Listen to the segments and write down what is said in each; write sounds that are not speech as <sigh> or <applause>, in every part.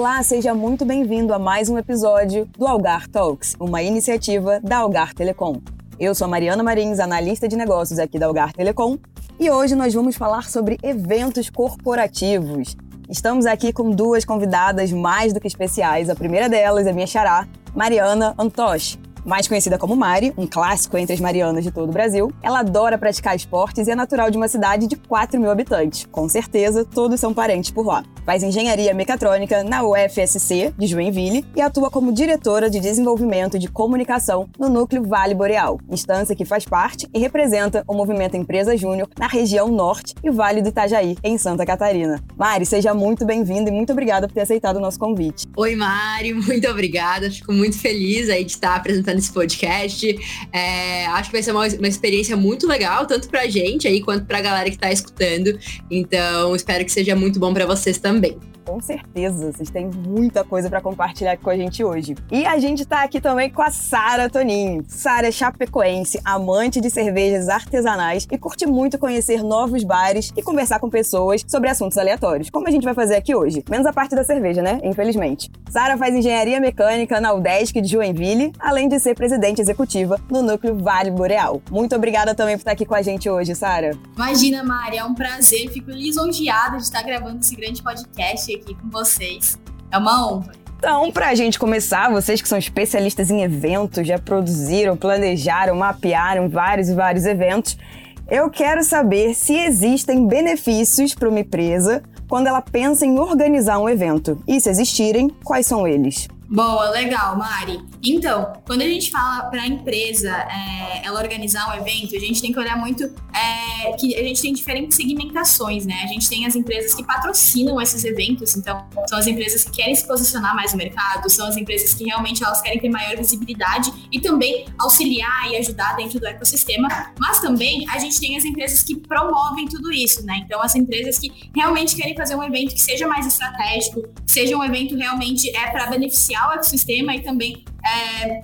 Olá, seja muito bem-vindo a mais um episódio do Algar Talks, uma iniciativa da Algar Telecom. Eu sou a Mariana Marins, analista de negócios aqui da Algar Telecom, e hoje nós vamos falar sobre eventos corporativos. Estamos aqui com duas convidadas mais do que especiais. A primeira delas é minha xará, Mariana Antosh mais conhecida como Mari, um clássico entre as marianas de todo o Brasil. Ela adora praticar esportes e é natural de uma cidade de 4 mil habitantes. Com certeza, todos são parentes por lá. Faz engenharia mecatrônica na UFSC de Joinville e atua como diretora de desenvolvimento de comunicação no Núcleo Vale Boreal, instância que faz parte e representa o movimento Empresa Júnior na região norte e Vale do Itajaí, em Santa Catarina. Mari, seja muito bem-vinda e muito obrigada por ter aceitado o nosso convite. Oi, Mari, muito obrigada. Fico muito feliz aí de estar apresentando esse podcast. É, acho que vai ser uma, uma experiência muito legal, tanto pra gente aí, quanto pra galera que tá escutando. Então, espero que seja muito bom para vocês também. Com certeza, vocês têm muita coisa para compartilhar com a gente hoje. E a gente tá aqui também com a Sara Toninho. Sara é chapecoense, amante de cervejas artesanais e curte muito conhecer novos bares e conversar com pessoas sobre assuntos aleatórios, como a gente vai fazer aqui hoje. Menos a parte da cerveja, né? Infelizmente. Sara faz engenharia mecânica na UDESC de Joinville, além de ser presidente executiva no Núcleo Vale Boreal. Muito obrigada também por estar aqui com a gente hoje, Sara. Imagina, Mari, é um prazer. Fico lisonjeada de estar gravando esse grande podcast aqui com vocês. É uma honra. Então, para a gente começar, vocês que são especialistas em eventos, já produziram, planejaram, mapearam vários e vários eventos, eu quero saber se existem benefícios para uma empresa quando ela pensa em organizar um evento. E se existirem, quais são eles? Boa, legal, Mari. Então, quando a gente fala para a empresa é, ela organizar um evento, a gente tem que olhar muito é, que a gente tem diferentes segmentações, né? A gente tem as empresas que patrocinam esses eventos, então são as empresas que querem se posicionar mais no mercado, são as empresas que realmente elas querem ter maior visibilidade e também auxiliar e ajudar dentro do ecossistema. Mas também a gente tem as empresas que promovem tudo isso, né? Então, as empresas que realmente querem fazer um evento que seja mais estratégico, seja um evento realmente é para beneficiar o ecossistema e também é,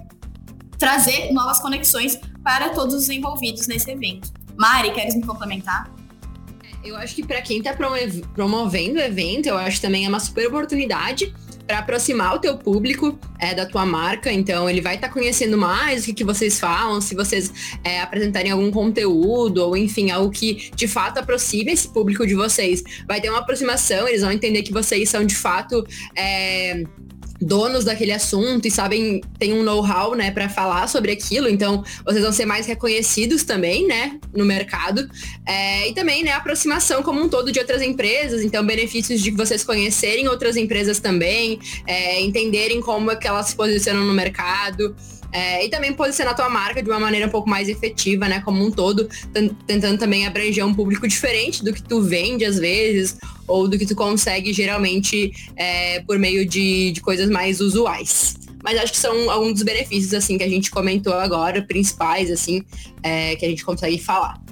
trazer novas conexões para todos os envolvidos nesse evento. Mari, queres me complementar? Eu acho que para quem está promovendo o evento, eu acho também é uma super oportunidade para aproximar o teu público é, da tua marca. Então, ele vai estar tá conhecendo mais o que, que vocês falam, se vocês é, apresentarem algum conteúdo, ou enfim, algo que de fato aproxime esse público de vocês. Vai ter uma aproximação, eles vão entender que vocês são de fato. É, donos daquele assunto e sabem, tem um know-how, né, para falar sobre aquilo, então vocês vão ser mais reconhecidos também, né, no mercado. É, e também, né, aproximação como um todo de outras empresas, então benefícios de vocês conhecerem outras empresas também, é, entenderem como é que elas se posicionam no mercado. É, e também posicionar a tua marca de uma maneira um pouco mais efetiva, né? Como um todo, tentando também abranger um público diferente do que tu vende às vezes, ou do que tu consegue geralmente é, por meio de, de coisas mais usuais mas acho que são alguns dos benefícios assim que a gente comentou agora, principais assim, é, que a gente consegue falar.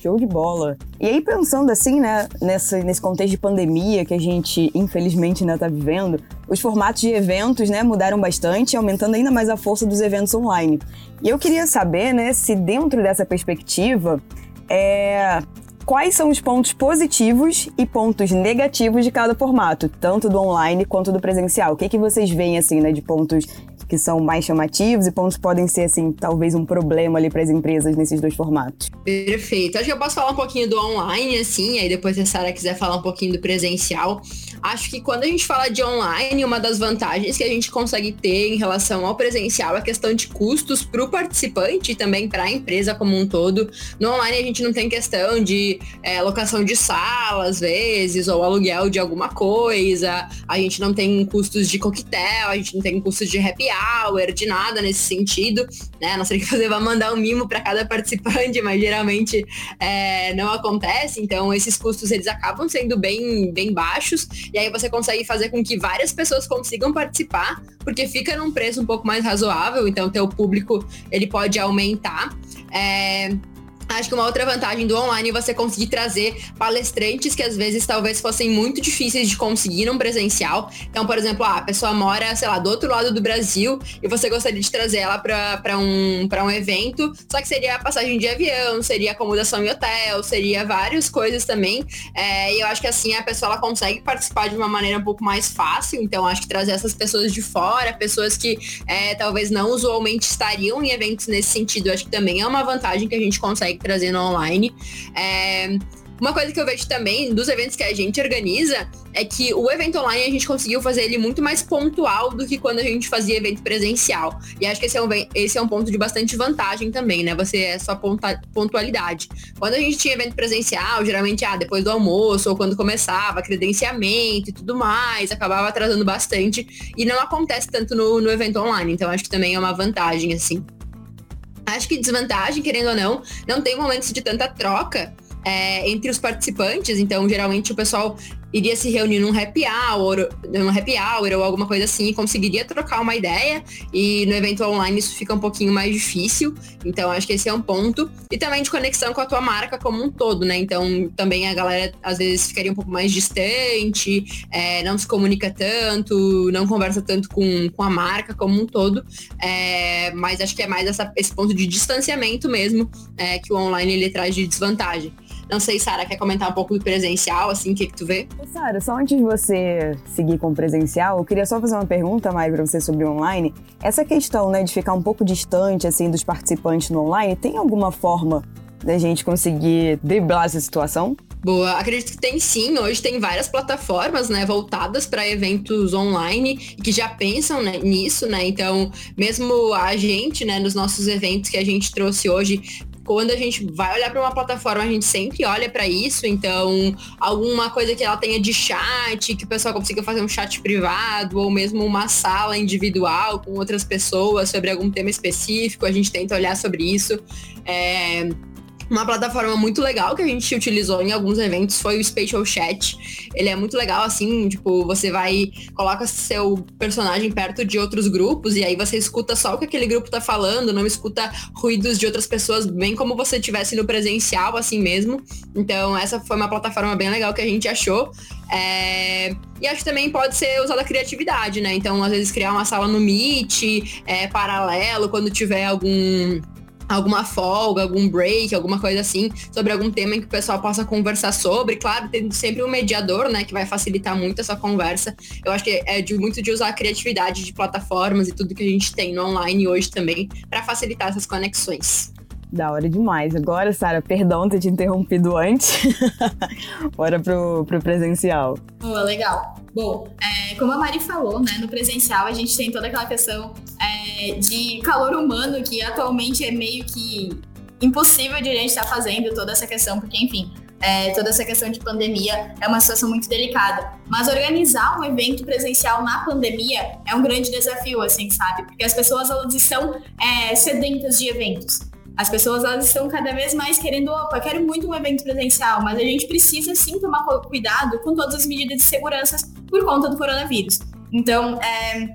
Show de bola. E aí, pensando assim, né, nessa, nesse contexto de pandemia que a gente, infelizmente, ainda está vivendo, os formatos de eventos, né, mudaram bastante, aumentando ainda mais a força dos eventos online. E eu queria saber, né, se dentro dessa perspectiva, é, quais são os pontos positivos e pontos negativos de cada formato, tanto do online quanto do presencial. O que, que vocês veem, assim, né, de pontos que são mais chamativos e pontos podem ser, assim, talvez um problema ali para as empresas nesses dois formatos. Perfeito. Acho que eu posso falar um pouquinho do online, assim, aí depois se a Sara quiser falar um pouquinho do presencial. Acho que quando a gente fala de online, uma das vantagens que a gente consegue ter em relação ao presencial é a questão de custos para o participante e também para a empresa como um todo. No online a gente não tem questão de é, locação de sala, às vezes, ou aluguel de alguma coisa, a gente não tem custos de coquetel, a gente não tem custos de happy hour, de nada nesse sentido, né? Não sei que fazer vai mandar um mimo para cada participante, <laughs> mas geralmente é, não acontece. Então esses custos eles acabam sendo bem, bem baixos e aí você consegue fazer com que várias pessoas consigam participar, porque fica num preço um pouco mais razoável. Então teu público ele pode aumentar. É, Acho que uma outra vantagem do online é você conseguir trazer palestrantes que às vezes talvez fossem muito difíceis de conseguir num presencial. Então, por exemplo, ah, a pessoa mora, sei lá, do outro lado do Brasil e você gostaria de trazer ela para um, um evento, só que seria passagem de avião, seria acomodação em hotel, seria várias coisas também. É, e eu acho que assim a pessoa ela consegue participar de uma maneira um pouco mais fácil. Então, acho que trazer essas pessoas de fora, pessoas que é, talvez não usualmente estariam em eventos nesse sentido, acho que também é uma vantagem que a gente consegue consegue trazer no online. É, uma coisa que eu vejo também dos eventos que a gente organiza é que o evento online a gente conseguiu fazer ele muito mais pontual do que quando a gente fazia evento presencial. E acho que esse é um, esse é um ponto de bastante vantagem também, né? Você é sua pontualidade. Quando a gente tinha evento presencial, geralmente, ah, depois do almoço ou quando começava, credenciamento e tudo mais, acabava atrasando bastante. E não acontece tanto no, no evento online. Então acho que também é uma vantagem, assim. Acho que desvantagem, querendo ou não, não tem momentos de tanta troca é, entre os participantes. Então, geralmente o pessoal iria se reunir num happy hour, num happy hour ou alguma coisa assim, e conseguiria trocar uma ideia. E no evento online isso fica um pouquinho mais difícil. Então acho que esse é um ponto. E também de conexão com a tua marca como um todo, né? Então também a galera às vezes ficaria um pouco mais distante, é, não se comunica tanto, não conversa tanto com, com a marca como um todo. É, mas acho que é mais essa, esse ponto de distanciamento mesmo é, que o online ele traz de desvantagem. Não sei, Sara, quer comentar um pouco do presencial, assim, o que, que tu vê? Sara, só antes de você seguir com o presencial, eu queria só fazer uma pergunta, Mai, pra você sobre o online. Essa questão, né, de ficar um pouco distante, assim, dos participantes no online, tem alguma forma da gente conseguir driblar essa situação? Boa, acredito que tem sim. Hoje tem várias plataformas, né, voltadas para eventos online que já pensam né, nisso, né? Então, mesmo a gente, né, nos nossos eventos que a gente trouxe hoje, quando a gente vai olhar para uma plataforma, a gente sempre olha para isso. Então, alguma coisa que ela tenha de chat, que o pessoal consiga fazer um chat privado, ou mesmo uma sala individual com outras pessoas sobre algum tema específico, a gente tenta olhar sobre isso. É uma plataforma muito legal que a gente utilizou em alguns eventos foi o Spatial Chat. Ele é muito legal, assim, tipo, você vai, coloca seu personagem perto de outros grupos e aí você escuta só o que aquele grupo tá falando, não escuta ruídos de outras pessoas, bem como você tivesse no presencial, assim mesmo. Então, essa foi uma plataforma bem legal que a gente achou. É... E acho que também pode ser usada a criatividade, né? Então, às vezes, criar uma sala no Meet, é, paralelo, quando tiver algum alguma folga, algum break, alguma coisa assim, sobre algum tema em que o pessoal possa conversar sobre. Claro, tendo sempre um mediador, né, que vai facilitar muito essa conversa. Eu acho que é de muito de usar a criatividade de plataformas e tudo que a gente tem no online hoje também para facilitar essas conexões. Da hora demais. Agora, Sara, perdão ter te interrompido antes. <laughs> Bora pro, pro presencial. Boa, legal. Bom, é, como a Mari falou, né, no presencial a gente tem toda aquela questão é, de calor humano que atualmente é meio que impossível de a gente estar tá fazendo toda essa questão, porque, enfim, é, toda essa questão de pandemia é uma situação muito delicada. Mas organizar um evento presencial na pandemia é um grande desafio, assim, sabe? Porque as pessoas elas estão é, sedentas de eventos. As pessoas elas estão cada vez mais querendo, opa, quero muito um evento presencial, mas a gente precisa sim tomar cuidado com todas as medidas de segurança por conta do coronavírus. Então, é,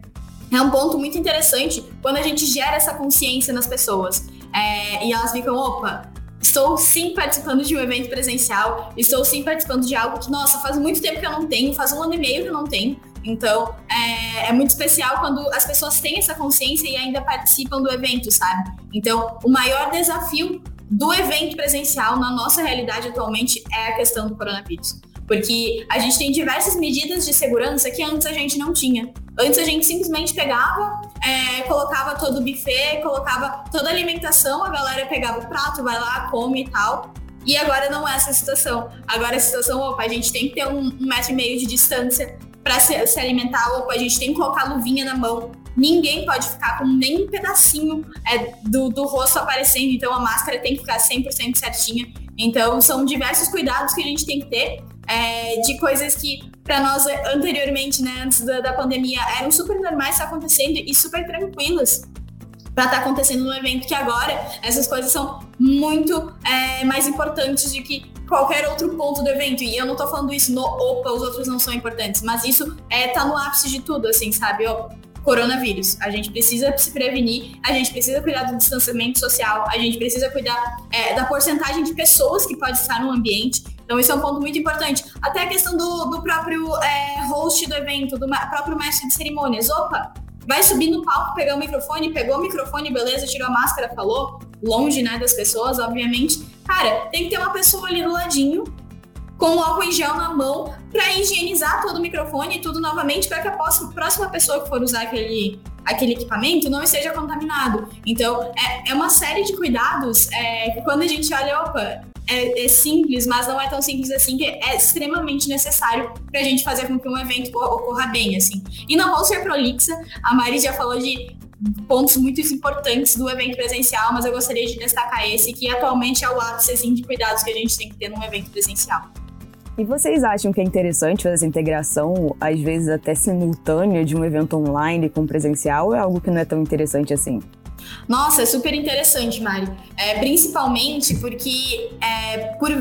é um ponto muito interessante quando a gente gera essa consciência nas pessoas. É, e elas ficam, opa, estou sim participando de um evento presencial, estou sim participando de algo que, nossa, faz muito tempo que eu não tenho, faz um ano e meio que eu não tenho. Então, é, é, muito especial quando as pessoas têm essa consciência e ainda participam do evento, sabe? Então, o maior desafio do evento presencial na nossa realidade atualmente é a questão do coronavírus. Porque a gente tem diversas medidas de segurança que antes a gente não tinha. Antes a gente simplesmente pegava, é, colocava todo o buffet, colocava toda a alimentação, a galera pegava o prato, vai lá, come e tal. E agora não é essa situação. Agora a situação, opa, a gente tem que ter um, um metro e meio de distância para se, se, alimentar, opa, a gente tem que colocar luvinha na mão. Ninguém pode ficar com nem um pedacinho é, do, do rosto aparecendo, então a máscara tem que ficar 100% certinha. Então são diversos cuidados que a gente tem que ter é, de coisas que para nós anteriormente, né, antes da, da pandemia, eram super normais acontecendo e super tranquilas para estar tá acontecendo no evento que agora essas coisas são muito é, mais importantes do que qualquer outro ponto do evento. E eu não tô falando isso no opa, os outros não são importantes, mas isso é tá no ápice de tudo, assim, sabe? Ó, coronavírus. A gente precisa se prevenir, a gente precisa cuidar do distanciamento social, a gente precisa cuidar é, da porcentagem de pessoas que pode estar no ambiente. Então, isso é um ponto muito importante. Até a questão do, do próprio é, host do evento, do próprio mestre de cerimônias. Opa, vai subir no palco, pegar o microfone, pegou o microfone, beleza, tirou a máscara, falou, longe, né, das pessoas, obviamente. Cara, tem que ter uma pessoa ali do ladinho com o álcool em gel na mão para higienizar todo o microfone e tudo novamente para que a próxima pessoa que for usar aquele, aquele equipamento não esteja contaminado. Então, é, é uma série de cuidados é, que quando a gente olha, opa, é, é, simples, mas não é tão simples assim, que é extremamente necessário para a gente fazer com que um evento ocorra bem, assim. E não vou ser prolixa, a Mari já falou de pontos muito importantes do evento presencial, mas eu gostaria de destacar esse, que atualmente é o ápice assim, de cuidados que a gente tem que ter num evento presencial. E vocês acham que é interessante fazer essa integração, às vezes até simultânea, de um evento online com presencial, ou é algo que não é tão interessante assim? Nossa, é super interessante, Mari. É, principalmente porque é, por,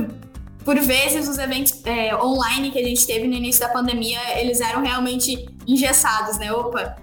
por vezes os eventos é, online que a gente teve no início da pandemia, eles eram realmente engessados, né? Opa,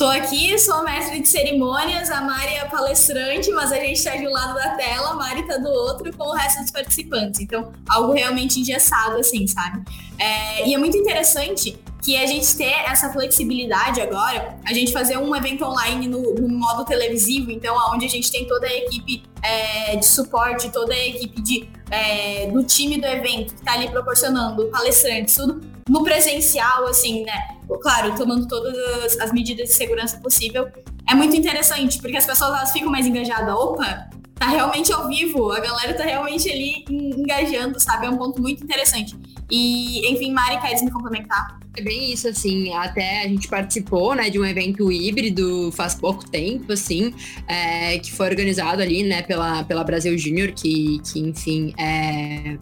Tô aqui, sou mestre de cerimônias, a Mari é palestrante, mas a gente está de um lado da tela, a Mari tá do outro com o resto dos participantes. Então, algo realmente engessado, assim, sabe? É, e é muito interessante que a gente ter essa flexibilidade agora, a gente fazer um evento online no, no modo televisivo, então onde a gente tem toda a equipe é, de suporte, toda a equipe de, é, do time do evento que está ali proporcionando palestrantes, tudo no presencial, assim, né? Claro, tomando todas as, as, medidas de segurança possível. É muito interessante, porque as pessoas elas ficam mais engajadas. Opa, tá realmente ao vivo, a galera tá realmente ali engajando, sabe? É um ponto muito interessante. E, enfim, Mari, queres me complementar? É bem isso, assim, até a gente participou, né, de um evento híbrido faz pouco tempo, assim, é, que foi organizado ali, né, pela, pela Brasil Júnior, que, que, enfim, é,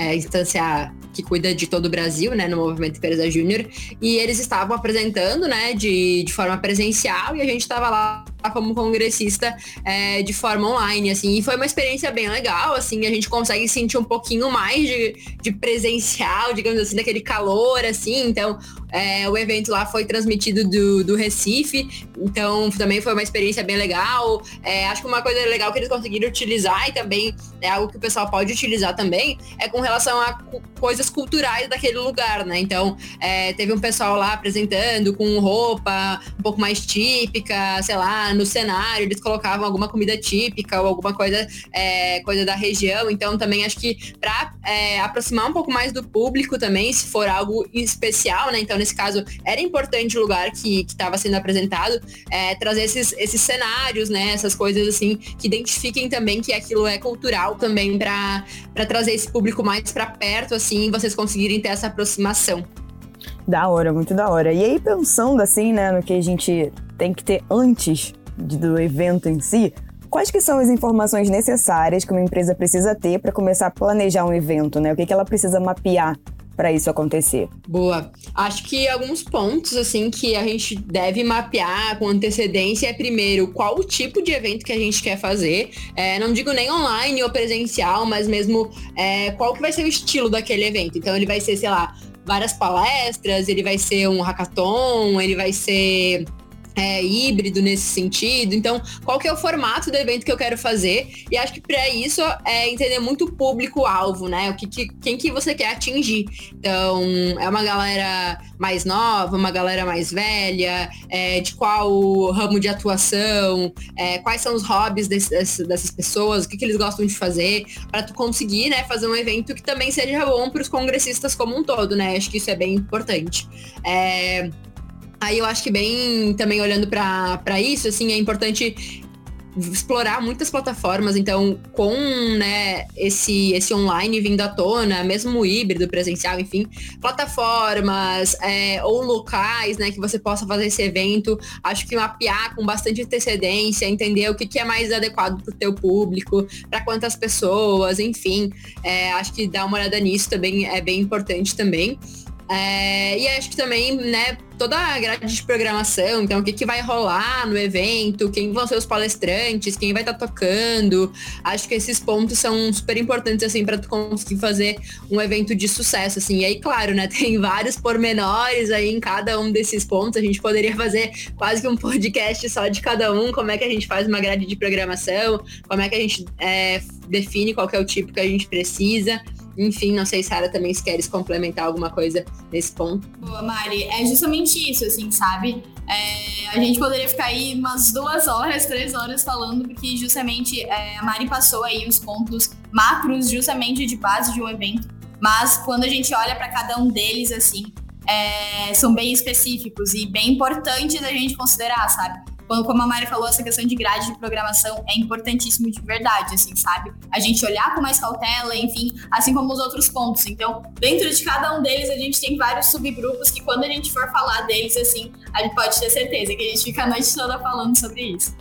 é instância que cuida de todo o Brasil, né, no Movimento Empresa Júnior, e eles estavam apresentando, né, de, de forma presencial, e a gente estava lá como congressista é, de forma online, assim, e foi uma experiência bem legal, assim, a gente consegue sentir um pouquinho mais de, de presencial, digamos assim, daquele calor, assim, então é, o evento lá foi transmitido do, do Recife, então também foi uma experiência bem legal. É, acho que uma coisa legal que eles conseguiram utilizar e também é algo que o pessoal pode utilizar também é com relação a coisas culturais daquele lugar, né? Então é, teve um pessoal lá apresentando com roupa um pouco mais típica, sei lá, no cenário eles colocavam alguma comida típica ou alguma coisa, é, coisa da região. Então também acho que para é, aproximar um pouco mais do público também, se for algo especial, né? Então nesse caso, era importante o lugar que estava sendo apresentado, é, trazer esses, esses cenários, né? Essas coisas assim, que identifiquem também que aquilo é cultural também para trazer esse público mais para perto, assim, vocês conseguirem ter essa aproximação. Da hora, muito da hora. E aí, pensando assim, né, no que a gente tem que ter antes do evento em si, quais que são as informações necessárias que uma empresa precisa ter para começar a planejar um evento, né? O que, que ela precisa mapear para isso acontecer? Boa. Acho que alguns pontos assim que a gente deve mapear com antecedência é primeiro qual o tipo de evento que a gente quer fazer. É, não digo nem online ou presencial, mas mesmo é, qual que vai ser o estilo daquele evento. Então ele vai ser, sei lá, várias palestras, ele vai ser um hackathon, ele vai ser é, híbrido nesse sentido. Então, qual que é o formato do evento que eu quero fazer? E acho que para isso é entender muito o público-alvo, né? O que, que, quem que você quer atingir. Então, é uma galera mais nova, uma galera mais velha, é, de qual ramo de atuação, é, quais são os hobbies desse, dessas pessoas, o que, que eles gostam de fazer, para tu conseguir, né, fazer um evento que também seja bom para os congressistas como um todo, né? Acho que isso é bem importante. É, Aí eu acho que bem, também olhando para isso, assim, é importante explorar muitas plataformas, então com né, esse, esse online vindo à tona, mesmo híbrido, presencial, enfim, plataformas é, ou locais né, que você possa fazer esse evento, acho que mapear com bastante antecedência, entender o que, que é mais adequado para o teu público, para quantas pessoas, enfim, é, acho que dar uma olhada nisso também é bem importante também. É, e acho que também, né, toda a grade de programação, então o que, que vai rolar no evento, quem vão ser os palestrantes, quem vai estar tá tocando. Acho que esses pontos são super importantes, assim, para tu conseguir fazer um evento de sucesso, assim. E aí, claro, né, <laughs> tem vários pormenores aí em cada um desses pontos. A gente poderia fazer quase que um podcast só de cada um, como é que a gente faz uma grade de programação, como é que a gente é, define qual é o tipo que a gente precisa. Enfim, não sei, Sara, também se queres complementar alguma coisa nesse ponto. Boa, Mari. É justamente isso, assim, sabe? É, a gente poderia ficar aí umas duas horas, três horas falando, porque justamente é, a Mari passou aí os pontos macros, justamente de base de um evento. Mas quando a gente olha para cada um deles, assim, é, são bem específicos e bem importantes a gente considerar, sabe? Como a Mari falou, essa questão de grade de programação é importantíssimo de verdade, assim, sabe? A gente olhar com mais cautela, enfim, assim como os outros pontos. Então, dentro de cada um deles, a gente tem vários subgrupos que quando a gente for falar deles, assim, a gente pode ter certeza que a gente fica a noite toda falando sobre isso.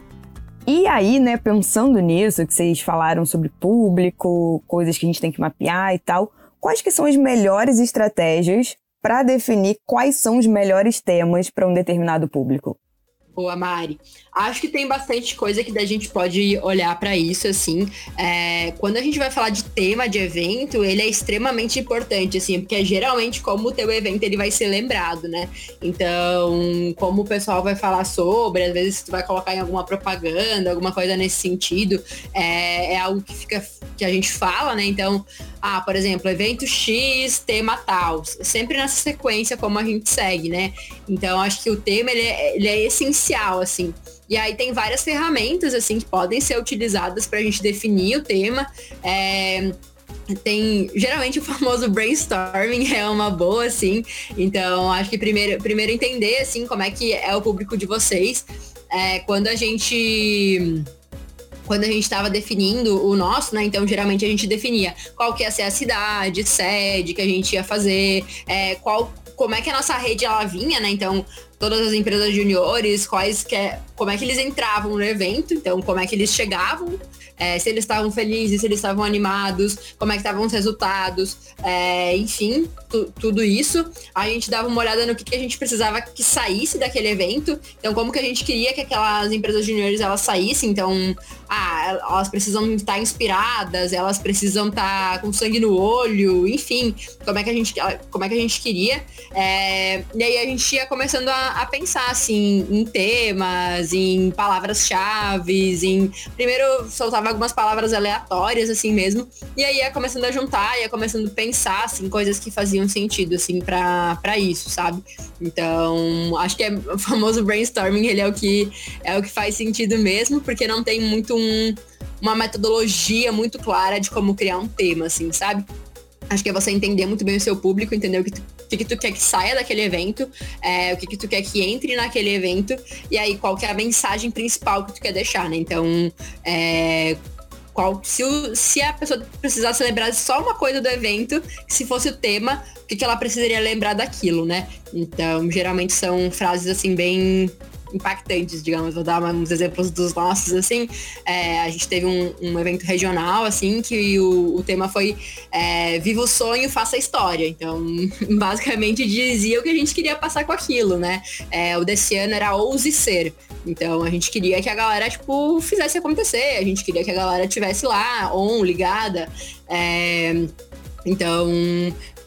E aí, né, pensando nisso, que vocês falaram sobre público, coisas que a gente tem que mapear e tal, quais que são as melhores estratégias para definir quais são os melhores temas para um determinado público? Boa, Mari. Acho que tem bastante coisa que a gente pode olhar para isso, assim. É, quando a gente vai falar de tema de evento, ele é extremamente importante, assim, porque é geralmente como o teu evento ele vai ser lembrado, né? Então, como o pessoal vai falar sobre, às vezes tu vai colocar em alguma propaganda, alguma coisa nesse sentido, é, é algo que fica que a gente fala, né? Então, ah, por exemplo, evento X, tema tal, sempre nessa sequência como a gente segue, né? Então, acho que o tema ele é, ele é essencial assim. E aí tem várias ferramentas, assim, que podem ser utilizadas para a gente definir o tema. É, tem geralmente o famoso brainstorming <laughs> é uma boa assim então acho que primeiro primeiro entender assim como é que é o público de vocês é, quando a gente quando a gente estava definindo o nosso, né? Então, geralmente a gente definia qual que ia ser a cidade, sede que a gente ia fazer, é, qual, como é que a nossa rede ela vinha, né? Então, todas as empresas juniores, quais que é, como é que eles entravam no evento, então como é que eles chegavam, é, se eles estavam felizes, se eles estavam animados, como é que estavam os resultados, é, enfim, tu, tudo isso. A gente dava uma olhada no que, que, a gente precisava que saísse daquele evento, então como que a gente queria que aquelas empresas juniores elas saíssem, então ah, elas precisam estar inspiradas, elas precisam estar com sangue no olho, enfim, como é que a gente, como é que a gente queria. É, e aí a gente ia começando a, a pensar assim em temas, em palavras-chave, em primeiro soltava algumas palavras aleatórias, assim mesmo. E aí ia começando a juntar, ia começando a pensar, assim, coisas que faziam sentido, assim, para isso, sabe? Então, acho que é o famoso brainstorming, ele é o que é o que faz sentido mesmo, porque não tem muito um, uma metodologia muito clara de como criar um tema, assim, sabe? Acho que é você entender muito bem o seu público, entender o que que, que tu quer que saia daquele evento, é, o que, que tu quer que entre naquele evento, e aí qual que é a mensagem principal que tu quer deixar, né? Então, é, qual, se, o, se a pessoa precisasse lembrar só uma coisa do evento, se fosse o tema, o que, que ela precisaria lembrar daquilo, né? Então, geralmente são frases assim bem impactantes, digamos. Vou dar uns exemplos dos nossos, assim. É, a gente teve um, um, evento regional, assim, que o, o tema foi é, Viva o sonho, faça a história. Então, <laughs> basicamente dizia o que a gente queria passar com aquilo, né? É, o desse ano era ouse ser. Então, a gente queria que a galera, tipo, fizesse acontecer. A gente queria que a galera tivesse lá, on, ligada. É, então,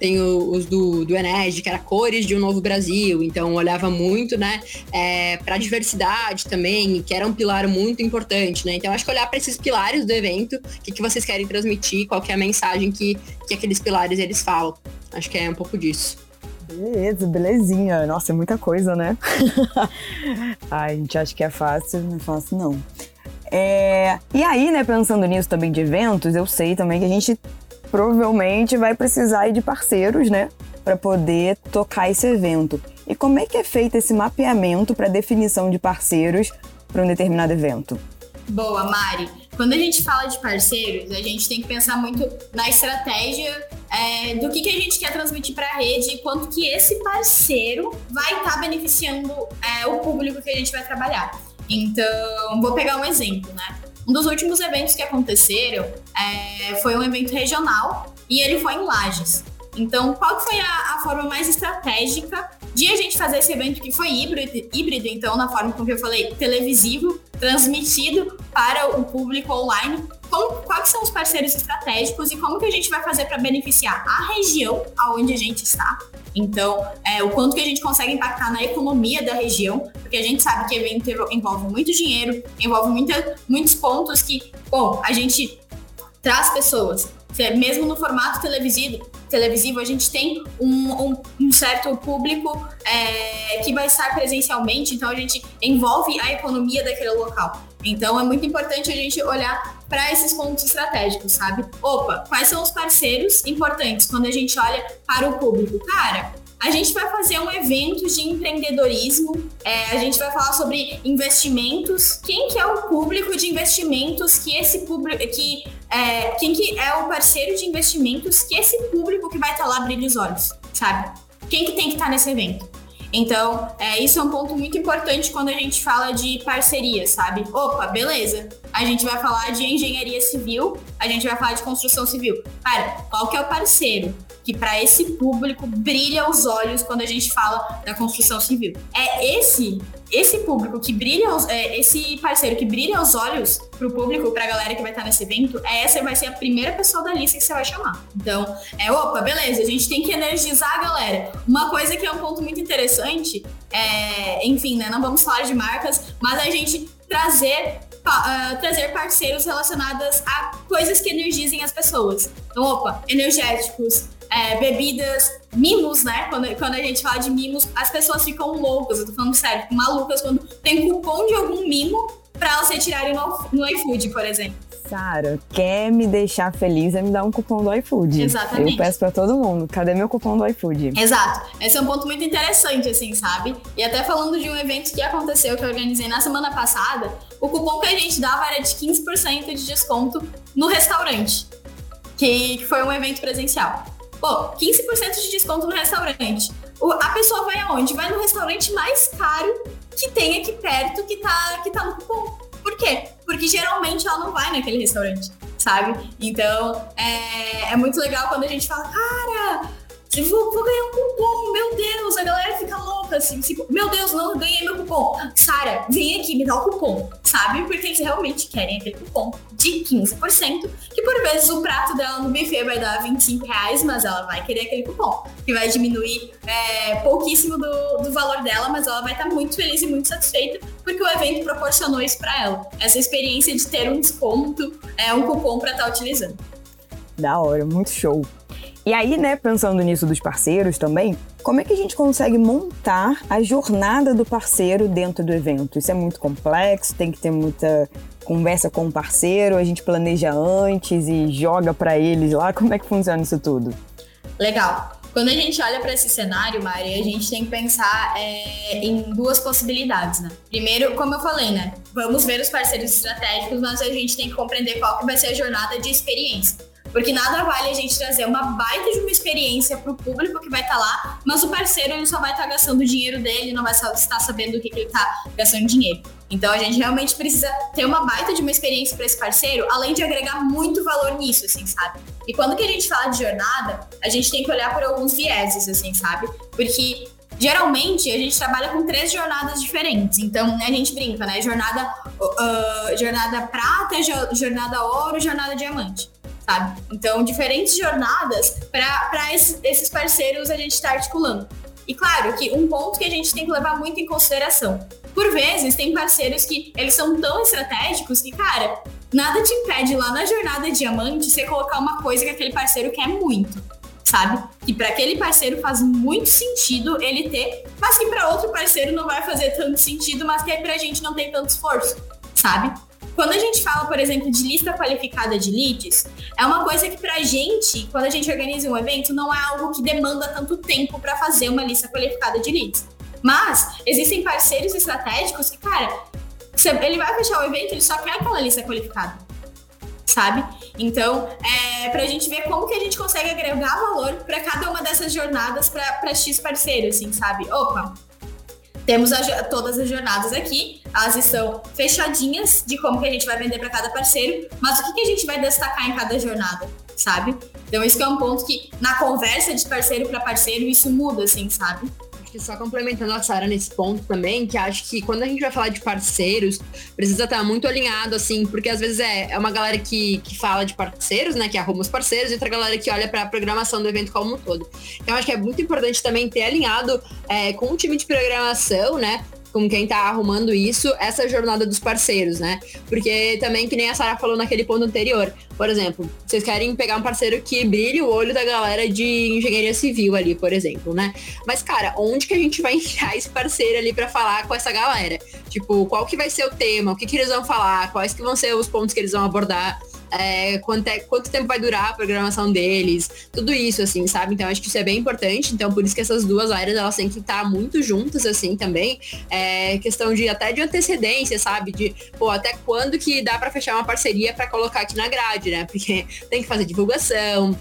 tem os do, do Ened, que era cores de um novo Brasil, então olhava muito, né, é, para a diversidade também, que era um pilar muito importante, né? Então acho que olhar para esses pilares do evento, o que, que vocês querem transmitir, qual que é a mensagem que, que aqueles pilares eles falam. Acho que é um pouco disso. Beleza, belezinha. Nossa, é muita coisa, né? <laughs> A gente acha que é fácil, não é fácil não. É... E aí, né, pensando nisso também de eventos, eu sei também que a gente provavelmente vai precisar de parceiros, né, para poder tocar esse evento. E como é que é feito esse mapeamento para definição de parceiros para um determinado evento? Boa, Mari. Quando a gente fala de parceiros, a gente tem que pensar muito na estratégia é, do que, que a gente quer transmitir para a rede e quanto que esse parceiro vai estar tá beneficiando é, o público que a gente vai trabalhar. Então, vou pegar um exemplo, né? Um dos últimos eventos que aconteceram é, foi um evento regional e ele foi em Lages. Então, qual foi a, a forma mais estratégica de a gente fazer esse evento que foi híbrido, híbrido então, na forma como eu falei, televisivo, transmitido para o público online, como, quais são os parceiros estratégicos e como que a gente vai fazer para beneficiar a região aonde a gente está. Então, é, o quanto que a gente consegue impactar na economia da região, porque a gente sabe que evento envolve muito dinheiro, envolve muita, muitos pontos que, bom, a gente traz pessoas, mesmo no formato televisivo, televisivo a gente tem um, um, um certo público é, que vai estar presencialmente, então a gente envolve a economia daquele local. Então é muito importante a gente olhar para esses pontos estratégicos, sabe? Opa, quais são os parceiros importantes quando a gente olha para o público? Cara, a gente vai fazer um evento de empreendedorismo, é, a gente vai falar sobre investimentos. Quem que é o público de investimentos que esse público, que é, quem que é o parceiro de investimentos que esse público que vai estar tá lá brilha os olhos, sabe? Quem que tem que estar tá nesse evento? Então, é, isso é um ponto muito importante quando a gente fala de parceria, sabe? Opa, beleza. A gente vai falar de engenharia civil, a gente vai falar de construção civil. Cara, qual que é o parceiro? que para esse público brilha os olhos quando a gente fala da construção civil. É esse esse público que brilha, é, esse parceiro que brilha os olhos pro público, pra galera que vai estar nesse evento, é essa vai ser a primeira pessoa da lista que você vai chamar. Então, é, opa, beleza, a gente tem que energizar a galera. Uma coisa que é um ponto muito interessante, é, enfim, né, não vamos falar de marcas, mas a gente trazer Uh, trazer parceiros relacionados a coisas que energizem as pessoas. Então, opa, energéticos, é, bebidas, mimos, né? Quando, quando a gente fala de mimos, as pessoas ficam loucas, eu tô falando sério, malucas quando tem cupom de algum mimo pra elas retirarem no, no iFood, por exemplo. Sara, quer me deixar feliz é me dar um cupom do iFood. Exatamente. Eu peço pra todo mundo, cadê meu cupom do iFood? Exato. Esse é um ponto muito interessante, assim, sabe? E até falando de um evento que aconteceu, que eu organizei na semana passada, o cupom que a gente dava era de 15% de desconto no restaurante, que foi um evento presencial. Pô, 15% de desconto no restaurante. O, a pessoa vai aonde? Vai no restaurante mais caro que tem aqui perto, que tá, que tá no cupom. Por quê? Porque geralmente ela não vai naquele restaurante, sabe? Então, é, é muito legal quando a gente fala, cara, vou, vou ganhar um cupom, meu Deus, a galera fica louca assim, tipo, meu Deus, não ganhei meu cupom. Sara, vem aqui, me dá o cupom, sabe? Porque eles realmente querem aquele cupom de 15%, que por vezes o prato dela no buffet vai dar 25 reais, mas ela vai querer aquele cupom, que vai diminuir é, pouquíssimo do, do valor dela, mas ela vai estar muito feliz e muito satisfeita, porque o evento proporcionou isso para ela. Essa experiência de ter um desconto, é um cupom para estar tá utilizando. Da hora, muito show. E aí, né, pensando nisso dos parceiros também, como é que a gente consegue montar a jornada do parceiro dentro do evento? Isso é muito complexo, tem que ter muita conversa com o parceiro, a gente planeja antes e joga para eles lá. Como é que funciona isso tudo? Legal. Quando a gente olha para esse cenário, Mari, a gente tem que pensar é, em duas possibilidades, né? Primeiro, como eu falei, né? Vamos ver os parceiros estratégicos, mas a gente tem que compreender qual que vai ser a jornada de experiência. Porque nada vale a gente trazer uma baita de uma experiência pro público que vai estar tá lá, mas o parceiro ele só vai estar tá gastando o dinheiro dele, não vai estar sabendo o que, que ele está gastando dinheiro. Então a gente realmente precisa ter uma baita de uma experiência para esse parceiro, além de agregar muito valor nisso, assim, sabe? E quando que a gente fala de jornada, a gente tem que olhar por alguns vieses, assim, sabe? Porque geralmente a gente trabalha com três jornadas diferentes. Então a gente brinca, né? Jornada, uh, jornada prata, jornada ouro, jornada diamante sabe? Então, diferentes jornadas para esses, parceiros a gente está articulando. E claro que um ponto que a gente tem que levar muito em consideração. Por vezes, tem parceiros que eles são tão estratégicos que, cara, nada te impede lá na jornada diamante você colocar uma coisa que aquele parceiro quer muito, sabe? Que para aquele parceiro faz muito sentido ele ter, mas que para outro parceiro não vai fazer tanto sentido, mas que aí pra gente não tem tanto esforço, sabe? Quando a gente fala, por exemplo, de lista qualificada de leads, é uma coisa que pra gente, quando a gente organiza um evento, não é algo que demanda tanto tempo para fazer uma lista qualificada de leads. Mas existem parceiros estratégicos que, cara, ele vai fechar o evento, ele só quer aquela lista qualificada. Sabe? Então, é pra gente ver como que a gente consegue agregar valor para cada uma dessas jornadas para X parceiro, assim, sabe? Opa, temos a, todas as jornadas aqui, elas estão fechadinhas de como que a gente vai vender para cada parceiro, mas o que, que a gente vai destacar em cada jornada, sabe? Então isso é um ponto que na conversa de parceiro para parceiro isso muda, assim, sabe? Que só complementando a Sara nesse ponto também, que acho que quando a gente vai falar de parceiros, precisa estar muito alinhado, assim, porque às vezes é, é uma galera que, que fala de parceiros, né, que arruma os parceiros, e outra galera que olha para a programação do evento como um todo. Então acho que é muito importante também ter alinhado é, com o time de programação, né, com quem tá arrumando isso, essa jornada dos parceiros, né? Porque também, que nem a Sara falou naquele ponto anterior, por exemplo, vocês querem pegar um parceiro que brilhe o olho da galera de engenharia civil ali, por exemplo, né? Mas, cara, onde que a gente vai <laughs> enfiar esse parceiro ali para falar com essa galera? Tipo, qual que vai ser o tema? O que, que eles vão falar? Quais que vão ser os pontos que eles vão abordar? É, quanto, é, quanto tempo vai durar a programação deles, tudo isso, assim, sabe? Então, acho que isso é bem importante. Então, por isso que essas duas áreas, elas têm que estar muito juntas, assim, também. É questão de até de antecedência, sabe? De, pô, até quando que dá para fechar uma parceria para colocar aqui na grade, né? Porque tem que fazer divulgação,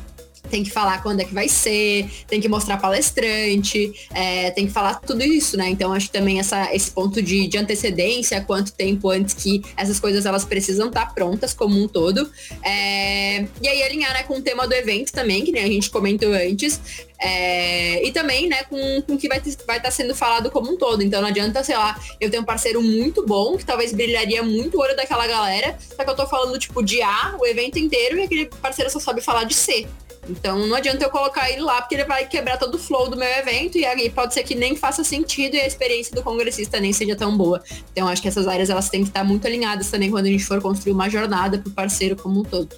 tem que falar quando é que vai ser, tem que mostrar palestrante, é, tem que falar tudo isso, né? Então acho que também essa, esse ponto de, de antecedência, quanto tempo antes que essas coisas elas precisam estar tá prontas como um todo. É, e aí alinhar né, com o tema do evento também, que a gente comentou antes. É, e também, né, com, com o que vai estar vai tá sendo falado como um todo. Então não adianta, sei lá, eu tenho um parceiro muito bom, que talvez brilharia muito o olho daquela galera, só que eu tô falando, tipo, de A o evento inteiro e aquele parceiro só sabe falar de C. Então não adianta eu colocar ele lá, porque ele vai quebrar todo o flow do meu evento e aí pode ser que nem faça sentido e a experiência do congressista nem seja tão boa. Então acho que essas áreas elas têm que estar muito alinhadas também quando a gente for construir uma jornada para o parceiro como um todo.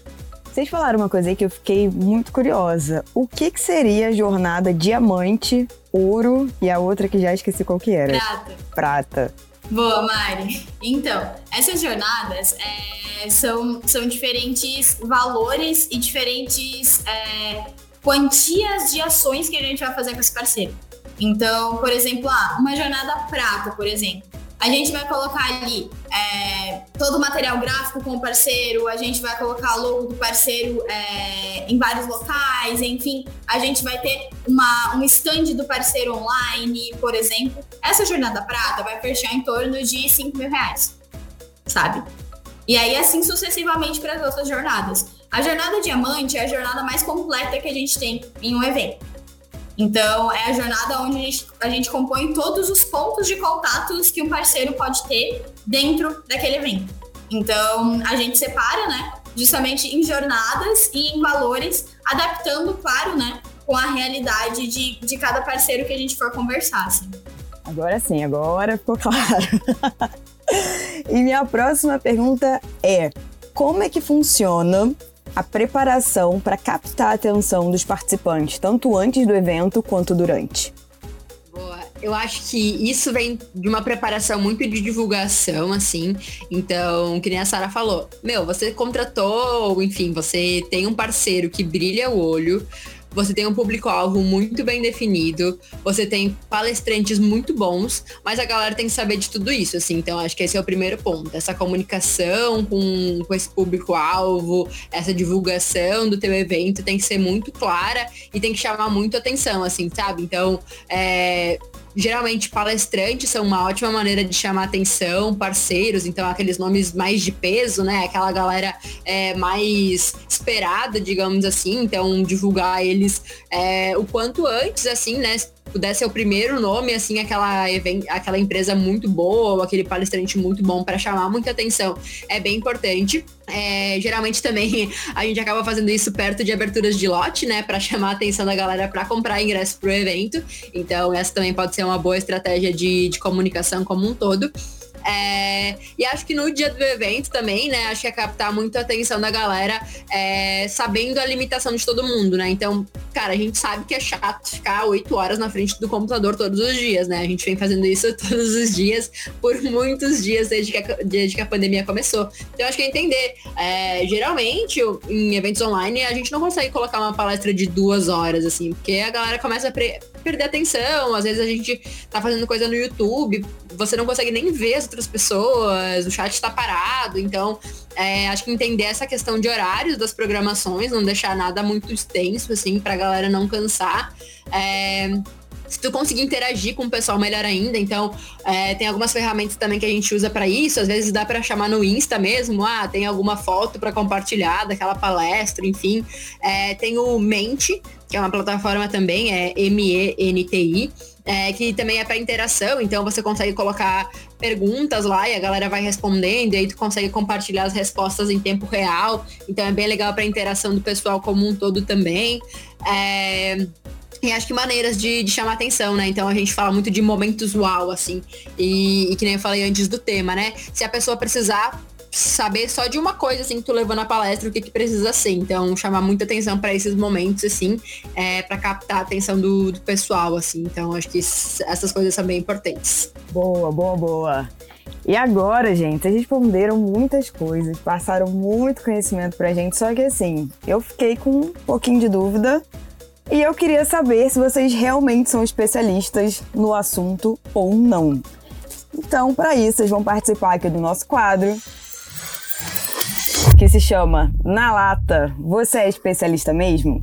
Vocês falaram uma coisa aí que eu fiquei muito curiosa. O que, que seria a jornada diamante, ouro e a outra que já esqueci qual que era? Prata. Prata. Boa, Mari. Então, essas jornadas é, são, são diferentes valores e diferentes é, quantias de ações que a gente vai fazer com esse parceiro. Então, por exemplo, ah, uma jornada prata, por exemplo. A gente vai colocar ali é, todo o material gráfico com o parceiro, a gente vai colocar logo do parceiro é, em vários locais, enfim, a gente vai ter uma, um stand do parceiro online, por exemplo. Essa jornada prata vai fechar em torno de 5 mil reais, sabe? E aí, assim sucessivamente para as outras jornadas. A jornada diamante é a jornada mais completa que a gente tem em um evento. Então, é a jornada onde a gente, a gente compõe todos os pontos de contatos que um parceiro pode ter dentro daquele evento. Então, a gente separa, né, justamente em jornadas e em valores, adaptando, claro, né, com a realidade de, de cada parceiro que a gente for conversar, assim. Agora sim, agora ficou claro. <laughs> e minha próxima pergunta é: como é que funciona a preparação para captar a atenção dos participantes, tanto antes do evento quanto durante? Boa. Eu acho que isso vem de uma preparação muito de divulgação, assim. Então, que nem a Sara falou, meu, você contratou, enfim, você tem um parceiro que brilha o olho, você tem um público-alvo muito bem definido, você tem palestrantes muito bons, mas a galera tem que saber de tudo isso, assim. Então, acho que esse é o primeiro ponto. Essa comunicação com, com esse público-alvo, essa divulgação do teu evento tem que ser muito clara e tem que chamar muito atenção, assim, sabe? Então, é, geralmente palestrantes são uma ótima maneira de chamar atenção, parceiros, então aqueles nomes mais de peso, né? Aquela galera é, mais esperada, digamos assim, então divulgar eles é, o quanto antes, assim, né? Pudesse ser o primeiro nome, assim, aquela, aquela empresa muito boa, aquele palestrante muito bom para chamar muita atenção, é bem importante. É, geralmente também <laughs> a gente acaba fazendo isso perto de aberturas de lote, né, para chamar a atenção da galera para comprar ingresso pro evento. Então, essa também pode ser uma boa estratégia de, de comunicação como um todo. É, e acho que no dia do evento também, né? Acho que é captar muito a atenção da galera, é, sabendo a limitação de todo mundo, né? Então, cara, a gente sabe que é chato ficar oito horas na frente do computador todos os dias, né? A gente vem fazendo isso <laughs> todos os dias, por muitos dias desde que a, desde que a pandemia começou. Então, acho que é entender. É, geralmente, em eventos online, a gente não consegue colocar uma palestra de duas horas, assim, porque a galera começa a perder atenção. Às vezes a gente tá fazendo coisa no YouTube, você não consegue nem ver as outras pessoas, o chat está parado. Então, é, acho que entender essa questão de horários das programações, não deixar nada muito extenso, assim, pra galera não cansar. É, se tu conseguir interagir com o pessoal, melhor ainda. Então, é, tem algumas ferramentas também que a gente usa para isso. Às vezes dá para chamar no Insta mesmo. Ah, tem alguma foto para compartilhar daquela palestra, enfim. É, tem o Mente, que é uma plataforma também, é M-E-N-T-I. É, que também é para interação, então você consegue colocar perguntas lá e a galera vai respondendo, e aí tu consegue compartilhar as respostas em tempo real. Então é bem legal para interação do pessoal como um todo também. É, e acho que maneiras de, de, chamar atenção, né? Então a gente fala muito de momentos uau, assim. E, e, que nem eu falei antes do tema, né? Se a pessoa precisar saber só de uma coisa, assim, que tu levou na palestra, o que que precisa ser. Então, chamar muita atenção para esses momentos, assim, é, para captar a atenção do, do pessoal, assim. Então, acho que essas coisas são bem importantes. Boa, boa, boa. E agora, gente, vocês responderam muitas coisas, passaram muito conhecimento pra gente, só que assim, eu fiquei com um pouquinho de dúvida e eu queria saber se vocês realmente são especialistas no assunto ou não. Então, para isso, vocês vão participar aqui do nosso quadro que se chama Na Lata, você é especialista mesmo?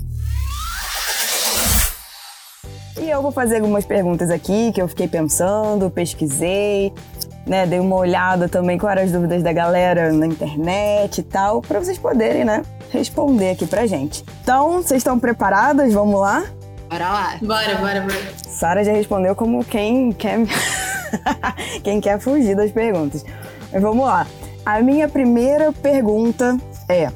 E eu vou fazer algumas perguntas aqui que eu fiquei pensando, pesquisei, né, dei uma olhada também quais eram as dúvidas da galera na internet e tal, para vocês poderem, né, responder aqui pra gente. Então, vocês estão preparadas? Vamos lá? Bora lá. Bora, bora, bora. Sara já respondeu como quem quer <laughs> quem quer fugir das perguntas. Mas vamos lá. A minha primeira pergunta é: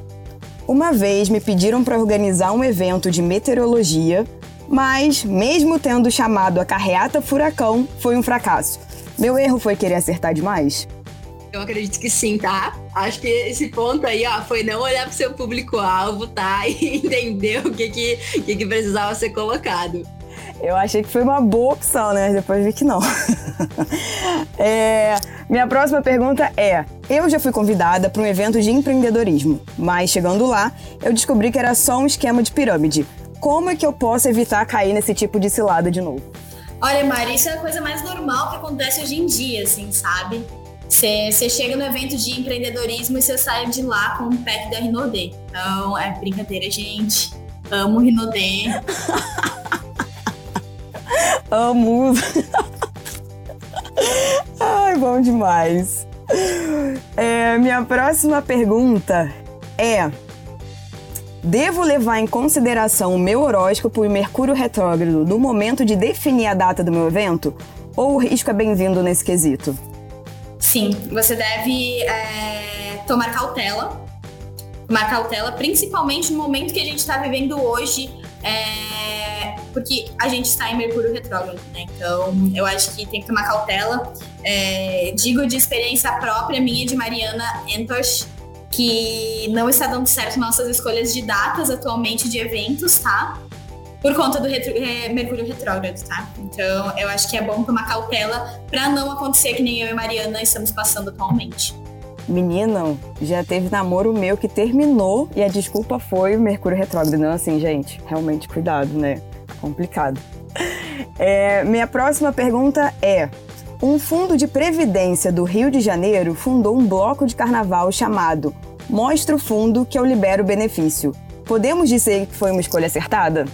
uma vez me pediram para organizar um evento de meteorologia, mas, mesmo tendo chamado a carreata furacão, foi um fracasso. Meu erro foi querer acertar demais? Eu acredito que sim, tá? Acho que esse ponto aí, ó, foi não olhar pro seu público-alvo, tá? <laughs> E entender o que que, que que precisava ser colocado. Eu achei que foi uma boa opção, né? Depois vi que não. <laughs> é, minha próxima pergunta é: eu já fui convidada para um evento de empreendedorismo, mas chegando lá, eu descobri que era só um esquema de pirâmide. Como é que eu posso evitar cair nesse tipo de cilada de novo? Olha, Mari, isso é a coisa mais normal que acontece hoje em dia, assim, sabe? Você chega no evento de empreendedorismo e você sai de lá com um pack da Rinodê. Então, é brincadeira, gente. Amo Rinodê. <laughs> Amo. <laughs> Ai, bom demais. É, minha próxima pergunta é: Devo levar em consideração o meu horóscopo e Mercúrio retrógrado no momento de definir a data do meu evento? Ou o risco é bem-vindo nesse quesito? Sim, você deve é, tomar cautela. Tomar cautela, principalmente no momento que a gente está vivendo hoje. É, porque a gente está em Mercúrio retrógrado, né? Então, eu acho que tem que tomar cautela. É, digo de experiência própria minha de Mariana Entosh, que não está dando certo nossas escolhas de datas atualmente de eventos, tá? Por conta do retro, é, Mercúrio retrógrado, tá? Então, eu acho que é bom tomar cautela para não acontecer que nem eu e Mariana estamos passando atualmente. Menina, já teve namoro meu que terminou e a desculpa foi o Mercúrio retrógrado. Não, assim, gente, realmente cuidado, né? Complicado. É, minha próxima pergunta é: um fundo de previdência do Rio de Janeiro fundou um bloco de carnaval chamado Mostra o Fundo que eu libero benefício. Podemos dizer que foi uma escolha acertada?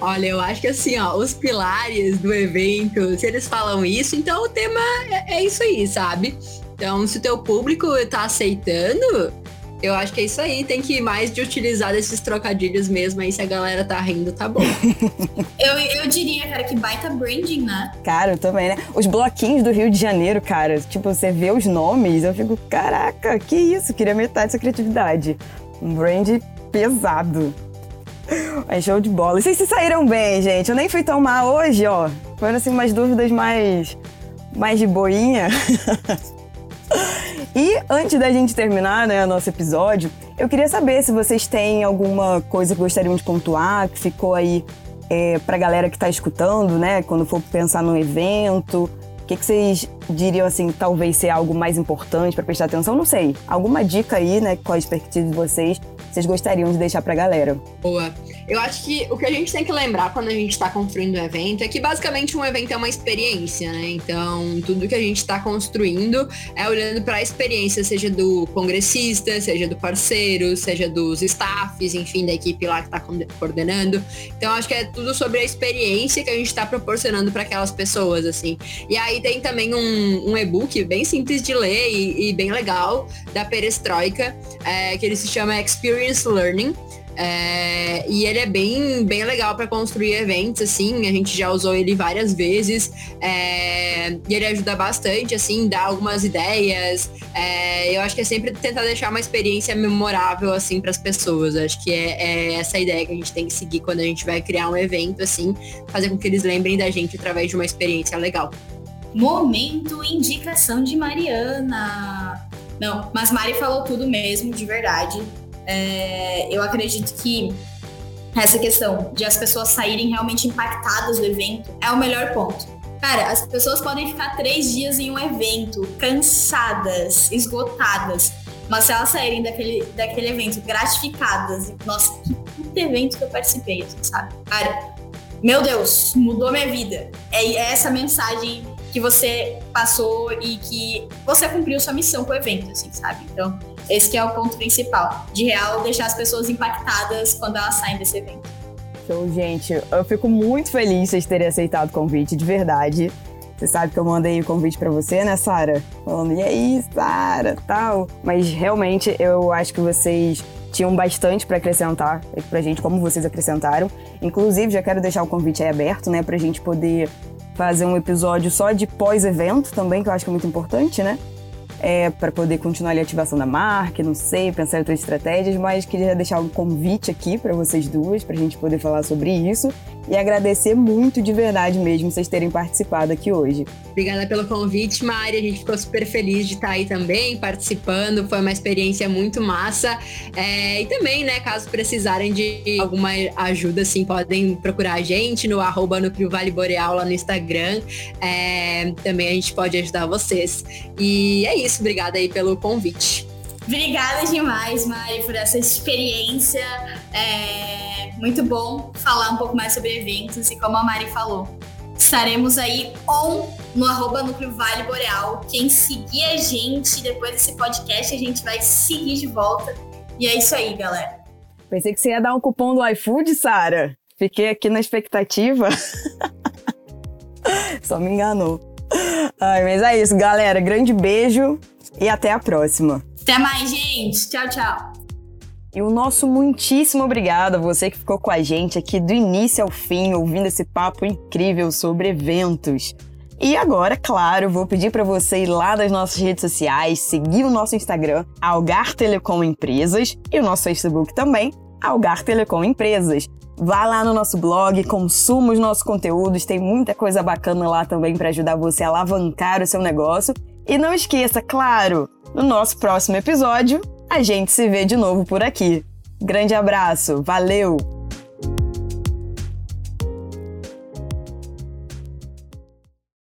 Olha, eu acho que assim, ó, os pilares do evento, se eles falam isso, então o tema é, é isso aí, sabe? Então, se o teu público tá aceitando, eu acho que é isso aí, tem que ir mais de utilizar desses trocadilhos mesmo, aí se a galera tá rindo, tá bom. <laughs> eu, eu diria, cara, que baita branding, né? Cara, eu também, né? Os bloquinhos do Rio de Janeiro, cara, tipo, você vê os nomes, eu fico, caraca, que isso? Queria metade dessa criatividade. Um brand pesado. É show de bola. E vocês se saíram bem, gente. Eu nem fui tão mal hoje, ó. Foram assim umas dúvidas mais. mais de boinha. <laughs> E antes da gente terminar, né, nosso episódio, eu queria saber se vocês têm alguma coisa que gostariam de pontuar, que ficou aí é, pra galera que tá escutando, né, quando for pensar no evento. O que, que vocês diriam, assim, talvez ser algo mais importante para prestar atenção? Não sei. Alguma dica aí, né, com a expertise de vocês, vocês gostariam de deixar pra galera? Boa. Eu acho que o que a gente tem que lembrar quando a gente está construindo um evento é que basicamente um evento é uma experiência, né? Então, tudo que a gente está construindo é olhando para a experiência, seja do congressista, seja do parceiro, seja dos staffs, enfim, da equipe lá que está coordenando. Então, acho que é tudo sobre a experiência que a gente está proporcionando para aquelas pessoas, assim. E aí tem também um, um e-book bem simples de ler e, e bem legal da Perestroika, é, que ele se chama Experience Learning É, e ele é bem, bem legal para construir eventos, assim. A gente já usou ele várias vezes. É, e ele ajuda bastante, assim, dá algumas ideias. É, eu acho que é sempre tentar deixar uma experiência memorável, assim, para as pessoas. Acho que é, é, essa ideia que a gente tem que seguir quando a gente vai criar um evento, assim, fazer com que eles lembrem da gente através de uma experiência legal. Momento indicação de Mariana. Não, mas Mari falou tudo mesmo, de verdade. É, eu acredito que essa questão de as pessoas saírem realmente impactadas do evento é o melhor ponto. Cara, as pessoas podem ficar três dias em um evento, cansadas, esgotadas. Mas se elas saírem daquele, daquele evento gratificadas, nossa, que puto evento que eu participei, assim, sabe? Cara, meu Deus, mudou minha vida. É essa mensagem que você passou e que você cumpriu sua missão com o evento, assim, sabe? Então, esse é o ponto principal, de real deixar as pessoas impactadas quando elas saem desse evento. Então, gente, eu fico muito feliz de vocês terem aceitado o convite, de verdade. Você sabe que eu mandei o convite para você, né, Sara? Falando, e aí, Sara, tal. Mas realmente eu acho que vocês tinham bastante para acrescentar pra gente, como vocês acrescentaram. Inclusive, já quero deixar o convite aí aberto, né, pra gente poder fazer um episódio só de pós-evento também, que eu acho que é muito importante, né? É, para poder continuar a ativação da marca, não sei, pensar em outras estratégias, mas queria deixar um convite aqui para vocês duas, para a gente poder falar sobre isso e agradecer muito de verdade mesmo vocês terem participado aqui hoje. Obrigada pelo convite, Mari. A gente ficou super feliz de estar aí também participando. Foi uma experiência muito massa. É, e também, né, caso precisarem de alguma ajuda, assim, podem procurar a gente no arroba no Vale Boreal lá no Instagram. É, também a gente pode ajudar vocês. E é isso. Obrigada aí pelo convite. Obrigada demais, Mari, por essa experiência. É muito bom falar um pouco mais sobre eventos e como a Mari falou. Estaremos aí on no arroba Núcleo Vale Boreal. Quem seguir a gente depois desse podcast, a gente vai seguir de volta. E é isso aí, galera. Pensei que você ia dar um cupom do iFood, Sara. Fiquei aqui na expectativa. <laughs> Só me enganou. Ai, mas é isso, galera. Grande beijo e até a próxima. Até mais, gente. Tchau, tchau. E o nosso muitíssimo obrigado a você que ficou com a gente aqui do início ao fim, ouvindo esse papo incrível sobre eventos. E agora, claro, vou pedir para você ir lá nas nossas redes sociais, seguir o nosso Instagram, Algar Telecom Empresas, e o nosso Facebook também, Algar Telecom Empresas. Vá lá no nosso blog, consuma os nossos conteúdos, tem muita coisa bacana lá também para ajudar você a alavancar o seu negócio. E não esqueça, claro, no nosso próximo episódio, a gente se vê de novo por aqui. Grande abraço, valeu!